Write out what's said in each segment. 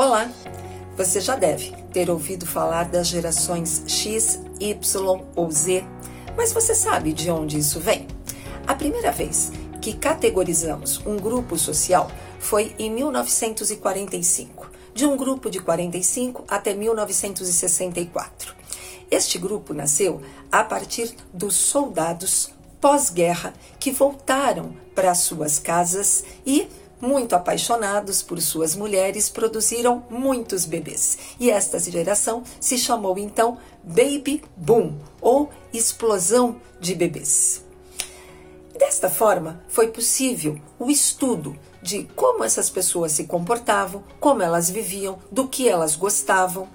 Olá! Você já deve ter ouvido falar das gerações X, Y ou Z, mas você sabe de onde isso vem? A primeira vez que categorizamos um grupo social foi em 1945, de um grupo de 45 até 1964. Este grupo nasceu a partir dos soldados pós-guerra que voltaram para suas casas e muito apaixonados por suas mulheres, produziram muitos bebês. E esta geração se chamou então Baby Boom ou explosão de bebês. Desta forma, foi possível o estudo de como essas pessoas se comportavam, como elas viviam, do que elas gostavam.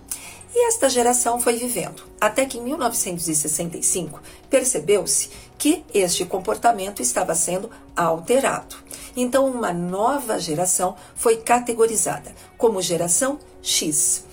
E esta geração foi vivendo, até que em 1965 percebeu-se que este comportamento estava sendo alterado. Então, uma nova geração foi categorizada como geração X.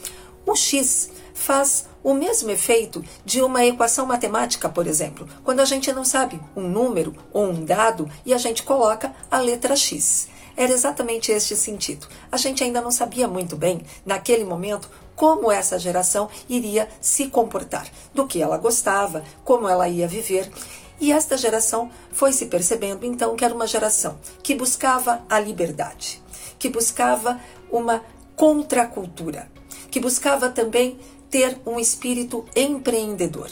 O X faz o mesmo efeito de uma equação matemática, por exemplo, quando a gente não sabe um número ou um dado e a gente coloca a letra X. Era exatamente este sentido. A gente ainda não sabia muito bem, naquele momento, como essa geração iria se comportar, do que ela gostava, como ela ia viver. E esta geração foi se percebendo então que era uma geração que buscava a liberdade, que buscava uma contracultura, que buscava também ter um espírito empreendedor.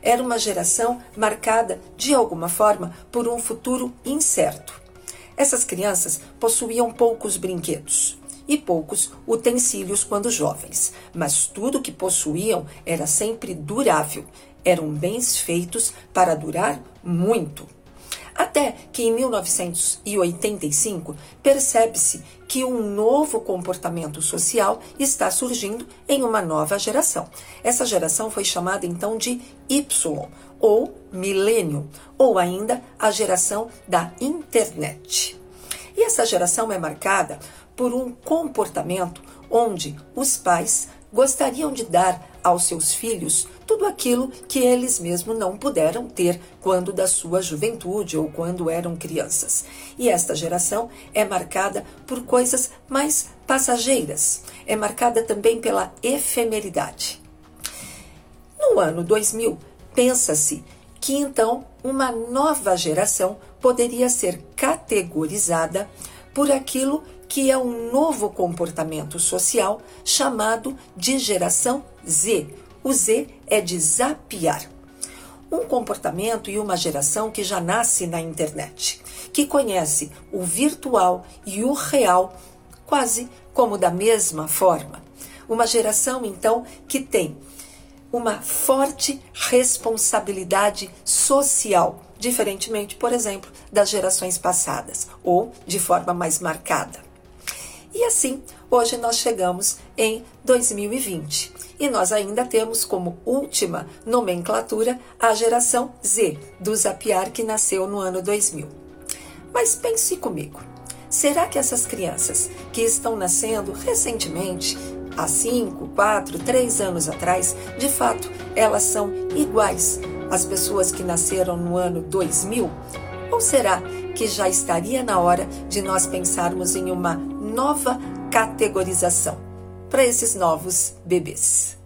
Era uma geração marcada, de alguma forma, por um futuro incerto. Essas crianças possuíam poucos brinquedos e poucos utensílios quando jovens, mas tudo que possuíam era sempre durável, eram bens feitos para durar muito. Até que em 1985 percebe-se que um novo comportamento social está surgindo em uma nova geração. Essa geração foi chamada então de Y, ou milênio, ou ainda a geração da internet. E essa geração é marcada por um comportamento onde os pais gostariam de dar aos seus filhos tudo aquilo que eles mesmos não puderam ter quando da sua juventude ou quando eram crianças. E esta geração é marcada por coisas mais passageiras, é marcada também pela efemeridade. No ano 2000, pensa-se que então uma nova geração poderia ser categorizada por aquilo que é um novo comportamento social chamado de geração Z. O Z é de zapiar. Um comportamento e uma geração que já nasce na internet, que conhece o virtual e o real quase como da mesma forma. Uma geração, então, que tem uma forte responsabilidade social, diferentemente, por exemplo, das gerações passadas, ou de forma mais marcada. E assim, hoje nós chegamos em 2020 e nós ainda temos como última nomenclatura a geração Z, do Zapiar que nasceu no ano 2000. Mas pense comigo, será que essas crianças que estão nascendo recentemente, há 5, 4, 3 anos atrás, de fato elas são iguais às pessoas que nasceram no ano 2000? Ou será que já estaria na hora de nós pensarmos em uma nova categorização para esses novos bebês.